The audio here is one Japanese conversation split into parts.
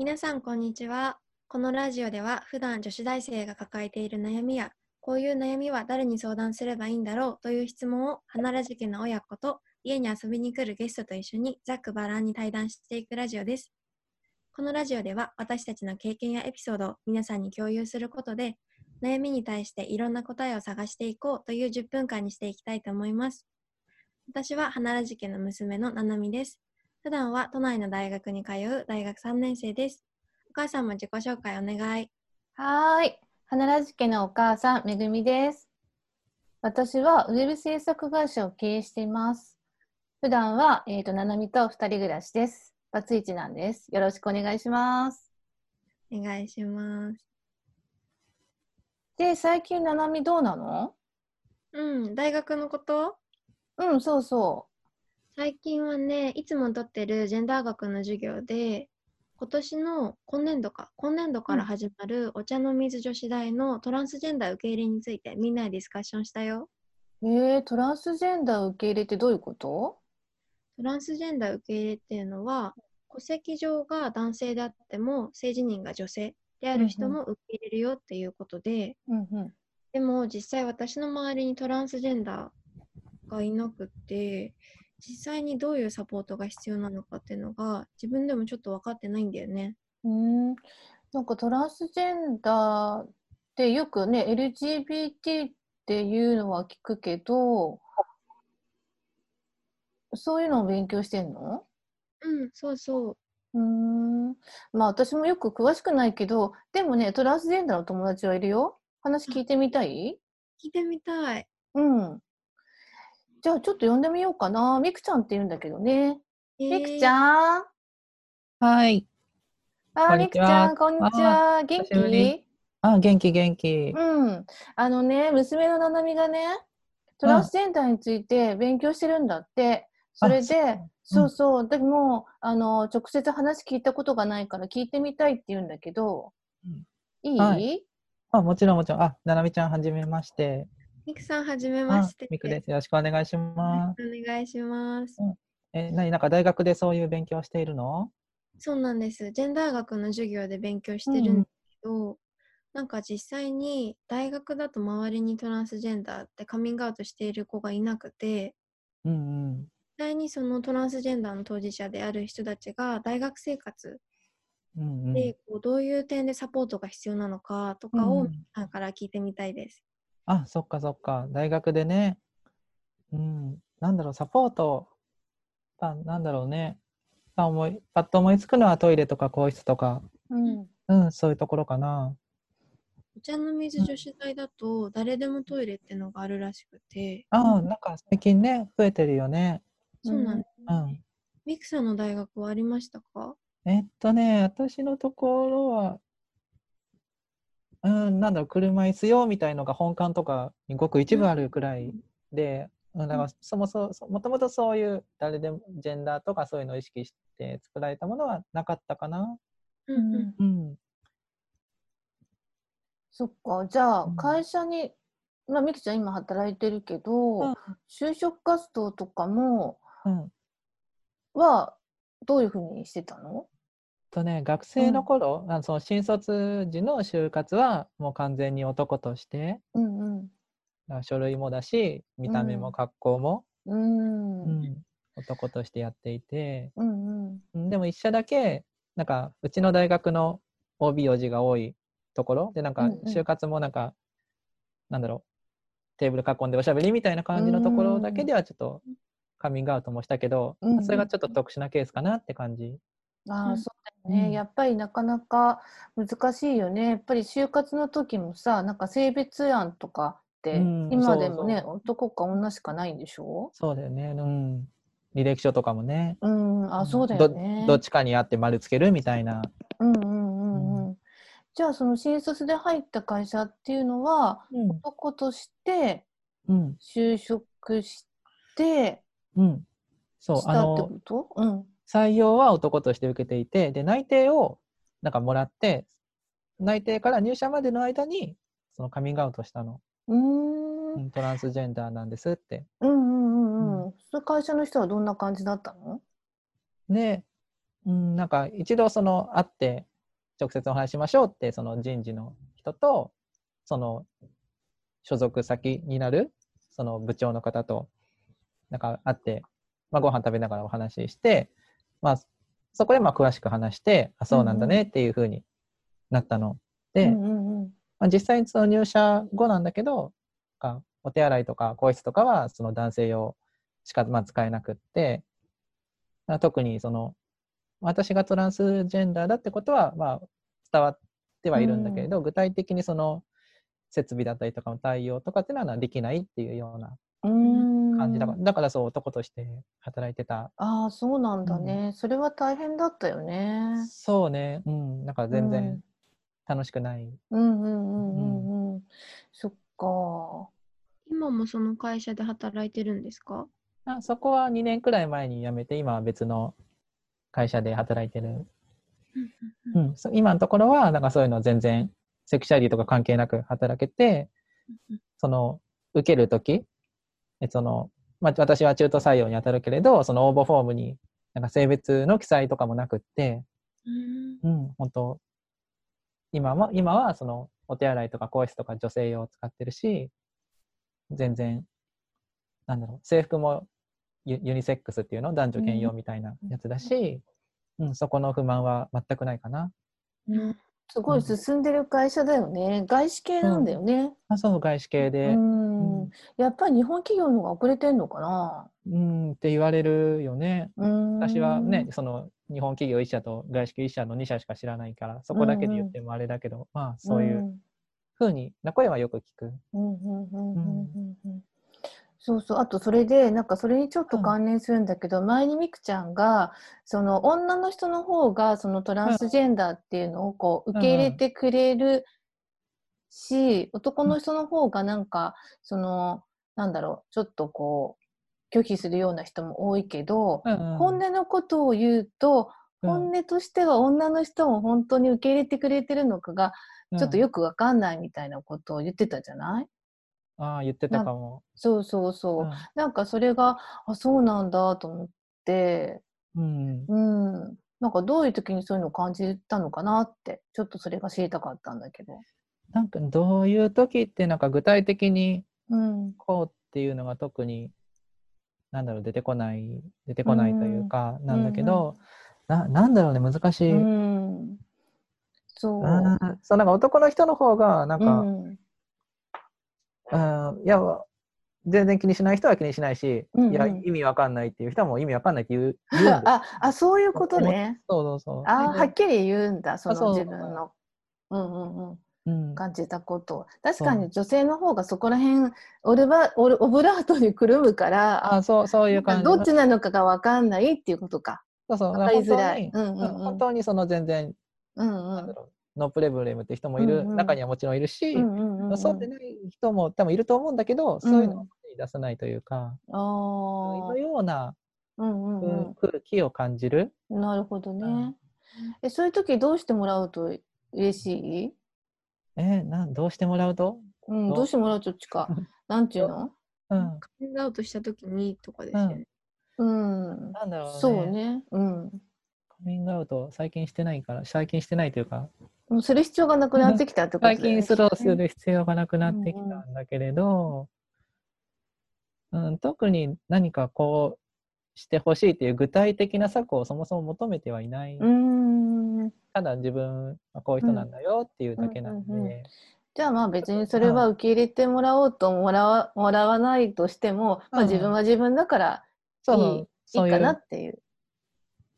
皆さん、こんにちは。このラジオでは、普段女子大生が抱えている悩みや、こういう悩みは誰に相談すればいいんだろうという質問を、花らじけの親子と家に遊びに来るゲストと一緒にざっくばらんに対談していくラジオです。このラジオでは、私たちの経験やエピソードを皆さんに共有することで、悩みに対していろんな答えを探していこうという10分間にしていきたいと思います。私は花らじけの娘のななみです。普段は都内の大学に通う大学3年生です。お母さんも自己紹介お願い。はーい。花らじ家のお母さん、めぐみです。私はウェブ制作会社を経営しています。普段は、えっ、と、ななみと二人暮らしです。バツイチなんです。よろしくお願いします。お願いします。で、最近ななみどうなの？うん、大学のこと？うん、そうそ最近はね、いつも取ってるジェンダー学の授業で、今年の今年度か、今年度から始まるお茶の水女子大のトランスジェンダー受け入れについてみんなでディスカッションしたよ。う。えー、トランスジェンダー受け入れってどういうこと？トランスジェンダー受け入れっていうのは、戸籍上が男性であっても、性自認が女性である人も受け入れるよっていうことで、うんうん。でも実際私の周りにトランスジェンダーがいなくって実際にどういうサポートが必要なのかっていうのが自分でもちょっと分かってないんだよね。うーん。なんかトランスジェンダーってよくね、LGBT っていうのは聞くけど、そういうのを勉強してんの？うん、そうそう。うーん。まあ私もよく詳しくないけど、でもね、トランスジェンダーの友達はいるよ。話聞いてみたい？聞いてみたい。うん。じゃあちょっと呼んでみようかな。みくちゃんって言うんだけどね。みくちゃんはい。あみくちゃん、こんにちは。元気？あ、元気元気。うん。あのね、娘のななみがね、トランスジェンダーについて勉強してるんだって。それで、そうそう、でも、あの、直接話聞いたことがないから聞いてみたいって言うんだけど、うんいい、はいあ、もちろんもちろん。あ、ななみちゃんはじめまして。みくさんはじめまあして。みくです。よろしくお願いします。お願いします。え、なになんか大学でそういう勉強をしているの？そうなんです。ジェンダー学の授業で勉強してるんだけど、なんか実際に大学だと周りにトランスジェンダーってカミングアウトしている子がいなくて、うんうん。実際にそのトランスジェンダーの当事者である人たちが大学生活うんうん。でこうどういう点でサポートが必要なのかとかをうんうん皆さんから聞いてみたいです。あ、そっかそっか。大学でね。うん。なんだろう、サポート。あ、なんだろうね。あ思いパッと思いつくのはトイレとか更衣室とか、うん。うん、そういうところかな。お茶の水女子大だと誰でもトイレってのがあるらしくて、ああ、なんか最近ね、増えてるよね。そうなんです。うん。ミクさんの大学はありましたか？えっとね、私のところは、うん、なんだろう、車椅子用みたいのが本館とかにごく一部あるくらいで、うん、だからそもそも、もともとそういう誰でもジェンダーとかそういうのを意識して作られたものはなかったかな。うんうんうん。そっか。じゃあうん、会社に、まあ、みくちゃん今働いてるけど、うん就職活動とかも、うん。は、どういうふうにしてたの？とね、学生の頃、あのその新卒時の就活はもう完全に男として、うんうん。書類もだし、見た目うんも格好も、うーん。ううんん男としてやっていて、うん。うんでも一社だけ、なんか、うちの大学の OB、OG が多いところで、なんかうんうん、就活もなんか、なんだろう、テーブル囲んでおしゃべりみたいな感じのところだけではちょっとカミングアウトもしたけど、うんうんそれがちょっと特殊なケースかなって感じ。ああ、うんそうだよね。うんやっぱりなかなか難しいよね。やっぱり就活の時もさ、なんか性別案とかって、うん今でもね、そ男か女しかないんでしょ？そうだよね。うん。履歴書とかもね。うん、あ、んそうだよね。どどっちかにあって丸つけるみたいな。うんうんうんうん。じゃあ、その新卒で入った会社っていうのは、うん。男としてうん。就職してうん。そうし。たってこ、と？うん。採用は男として受けていて、で、内定をなんかもらって、内定から入社までの間に、そのカミングアウトしたの。うーん。うんトランスジェンダーなんですって。うんうんうんうん。会社の人はどんな感じだったの？で、うん、なんか一度その会って直接お話ししましょうってその人事の人とその所属先になるその部長の方となんか会って、まあ、ご飯食べながらお話しして、まあ、そこでまあ詳しく話してあそうなんだねっていうふうになったの。で、うんうんうん。まあ、実際にその入社後なんだけどあお手洗いとか更衣室とかはその男性用しかまあ使えなくってまあ特にその私がトランスジェンダーだってことはまあ伝わってはいるんだけれど、具体的にその設備だったりとかの対応とかっていうのはできないっていうような感じ。だから、だからそう男として働いてた。ああそうなんだね、それは大変だったよね。そうね。うん。だから全うん。然楽しくない、うんうんうんうんうん。そっか。今もその会社で働いてるんですか？あそこは2年くらい前に辞めて今は別の会社で働いてる。うん、そ今のところは、なんかそういうの全然、セクシャリティとか関係なく働けて、その、受けるとき、えその、まあ、私は中途採用に当たるけれど、その応募フォームに、なんか性別の記載とかもなくって、うん。うん、本当今も、今は、その、お手洗いとか更衣室とか女性用を使ってるし、全然、なんだろう、制服もユユニセックスっていうの？男女兼用みたいなやつだし、うん、そこの不満は全くないかな。うんすごい進んでる会社だよね、外資系なんだよね、あそう、外資系うで、ん。うん。やっぱり日本企業の方が遅れてんのかな。うん、って言われるよね。うん。私はね、その日本企業1社と外資系1社の2社しか知らないから、そこだけで言ってもあれだけど、まあそういうふうにな声はよく聞く。うんうんうんうんうん。うんそうそう。あとそれでなんかそれにちょっと関連するんだけど、前にみくちゃんがその女の人の方がそのトランスジェンダーっていうのをこう受け入れてくれるし、男の人の方がなんかそのなんだろうちょっとこう拒否するような人も多いけど、うんうん。本音のことを言うとうん。本音としては女の人も本当に受け入れてくれてるのかがちょっとよくわかんないみたいなことを言ってたじゃない？ああ、言ってたかも。そうそうそう。うんなんかそれが、あ、そうなんだと思って、うん、うん。なんかどういう時にそういうのを感じたのかなって、ちょっとそれが知りたかったんだけど。なんかどういう時ってなんか具体的にうん。こうっていうのが特になんだろう出てこない出てこないというかなんだけど、ななんだろうね難しい、うん。そう。そうなんか男の人の方がなんか、うんうん、いや全然気にしない人は気にしないし、うんうん。いや意味わかんないっていう人はもう意味わかんないって言う言う あ、あ、そういうことね。そうそうそう。あ、ではっきり言うんだ、その自分の。うんうんうん。うん、感じたことを。確かに女性の方がそこら辺オルバオルオブラートにくるむからあそうそういう感じ。どっちなのかが分かんないっていうことか。そうそう。わかりづらい。本当にうんうんうん。本当にその全然、うんうん。なんだろうノープレブレムって人もいる、うんうん中にはもちろんいるし、うんうんうんそうでない人も多分いると思うんだけど、そういうのを出さないというか、あのーようなうんうん空気を感じる。うん、なるほどね、うんえ。そういう時どうしてもらうと嬉しい、えーなんどうしてもらうと、うん、どう？してもらうとっちか。なんていうの？うん、カミングアウトした時にとかですよね。うん。なんだろうね。そうね。うん。カミングアウト最近してないから、最近してないというか、もうする必要がなくなってきたってことだよ最ね。近スローする必要がなくなってきたんだけれど、うん特に何かこうしてほしいっていう具体的な策をそもそも求めてはいない。うーん。ただ自分はこういう人なんだよっていうだけなんで、うんうんうんじゃあまあ別にそれは受け入れてもらおうともらわもらわないとしても、まあうん自分は自分だからそういいそういいかなっていう。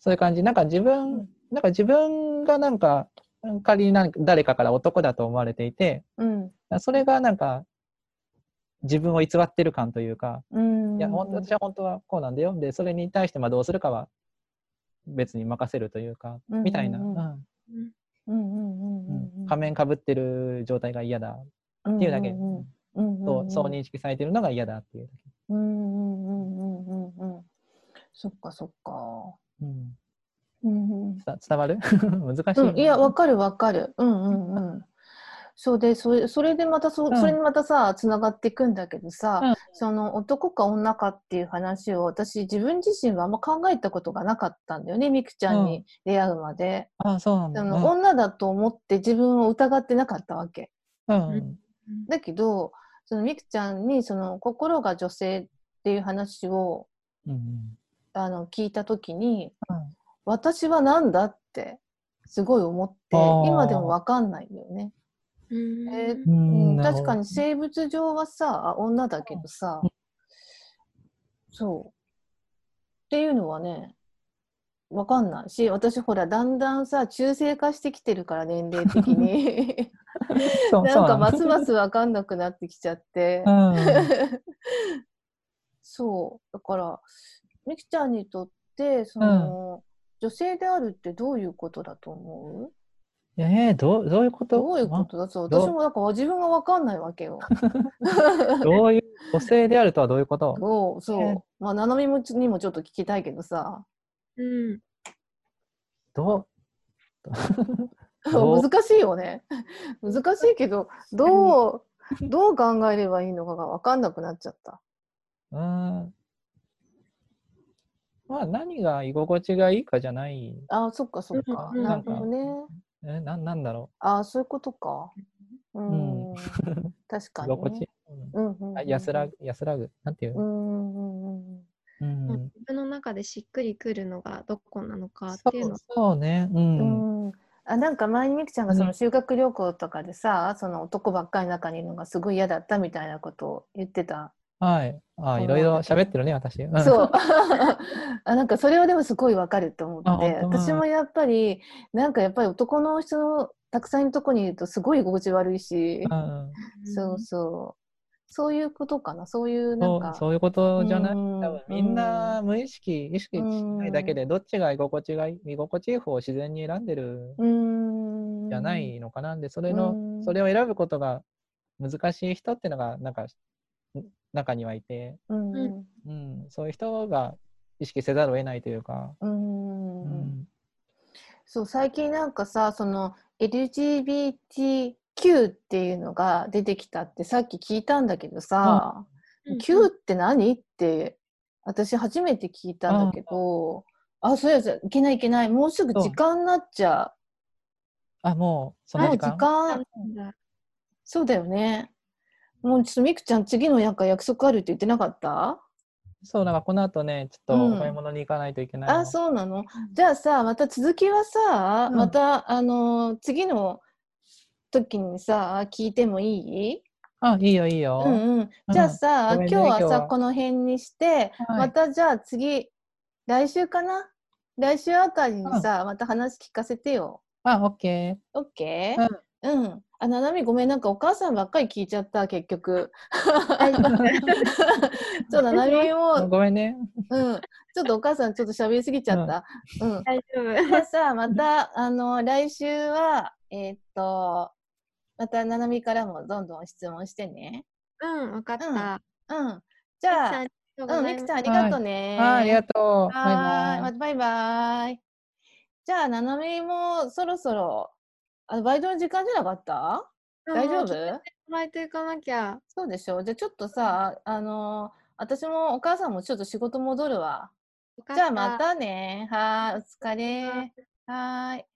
そういう感じ。なんか自分、うんなんか自分がなんか、仮になんか誰かから男だと思われていて、うん、それがなんか自分を偽ってる感というか、うん、いや私は本当はこうなんだよ。でそれに対してまあどうするかは別に任せるというか、うん、みたいな。仮面かぶってる状態が嫌だ。っていうだけ、うんとそう認識されてるのが嫌だっていうだけ。そっかそっか。うん。うんうん伝伝わる？難しい、うん、いや、わかるわかる。うんうんうん。そうでそれそれでまたそ,、うんそれにまたさつながっていくんだけどさ、うんその男か女かっていう話を私自分自身はあんま考えたことがなかったんだよねみくちゃんに出会うまで、あ、そうなんだ。女だと思って自分を疑ってなかったわけうん。うん。だけどそのみくちゃんにその心が女性っていう話をうん。あの聞いた時に、うん私は何だってすごい思って今でも分かんないんだよね。うん。えーううん確かに生物上はさ女だけどさ、うん。そう。っていうのはねわかんないし私ほらだんだんさ中性化してきてるから年齢的に。なんかますますわかんなくなってきちゃって、なん。だ そう。だからみきちゃんにとってその、女性であるってどういうことだと思う？うん。えー、どう、どういうこと？どういうことだ私もだから自分がわかんないわけよ。どういう、女性であるとはどういうこと？そうそう、えまあななみもちにもちょっと聞きたいけどさ。うん。どう？どう？難しいよね。難しいけどどうどう考えればいいのかが分かんなくなっちゃった。うーん。まあ、何が居心地がいいかじゃない。あそっかそっか、うんなるほどね。え、ななんだろあそういうことか。うん、うん 確かう。居に、心地ね。。うんうんうんあ安らぐ、安らぐ。なんていうう。んうんうんうんうん。自分の中でしっくりくるのがどこなのかっていうのそうね。う。うんんあなんか前にみくちゃんがうんその修学旅行とかでさ、その男ばっかりの中にいるのがすごい嫌だったみたいなことを言ってた。はい。あ、いろいろ喋ってるね、私。うん。そう。あなんかそれはでもすごいわかると思って。私もやっぱりなんかやっぱり男の人のたくさんいるとこにいるとすごい居心地悪いし、うん。そうそう。そういうことかな。そういうなんかそうそういうことじゃない？うん多分みんな無意識、意識しないだけで、どっちが居心地がいい、居心地いい方を自然に選んでるじゃないのかな。で、それうの、ん。それを選ぶことが難しい人っていうのが、なんか、ん中にはいて、うん。ううん、そういう人が意識せざるを得ないというか、うん。ううんん、そう最近なんかさその LGBTQ っていうのが出てきたってさっき聞いたんだけどさ、うん。Q って何？って私初めて聞いたんだけどあそうやいけないいけない。もうすぐ時間になっちゃあ、もう、そうもうの時時間間？そうだよねもうちょっとみくちゃん次のなんか約束あるって言ってなかった？そう、だからこの後ね、ちょっうん。とお買い物に行かないといけないの。あそうなの？じゃあさまた続きはさ、うん。またあの次の時にさ聞いてもいい？あ、いいよ、いいよ。うんうん、じゃあさ、ね今日は今日は。さこの辺にして、はい。またじゃあ次来週かな？来週あたりにさ、また話聞かせてよ。あ、オッケー。オッケー？うん。あ、ななみごめん、なんかお母さんばっかり聞いちゃった、結局。ちょっとななみも、ごめんね。うん。ちょっとお母さんちょっと喋りすぎちゃった。うん。大丈夫。じゃあさ、また、あの、来週は、えーっと、またななみからもどんどん質問してね。うん、わかった。うん。じゃあ、うん、みくちゃんありがとうね。はい、ありがとう。バイはーい、バイまたバイバイ。じゃあ、ななみもそろそろ、あのバイトの時間じゃなかった？大丈夫？バイト行かなきゃ。そうでしょ？じゃあちょっとさ、あの私もお母さんもちょっと仕事戻るわ。じゃあまたたね。はーい、お疲れ。はーい。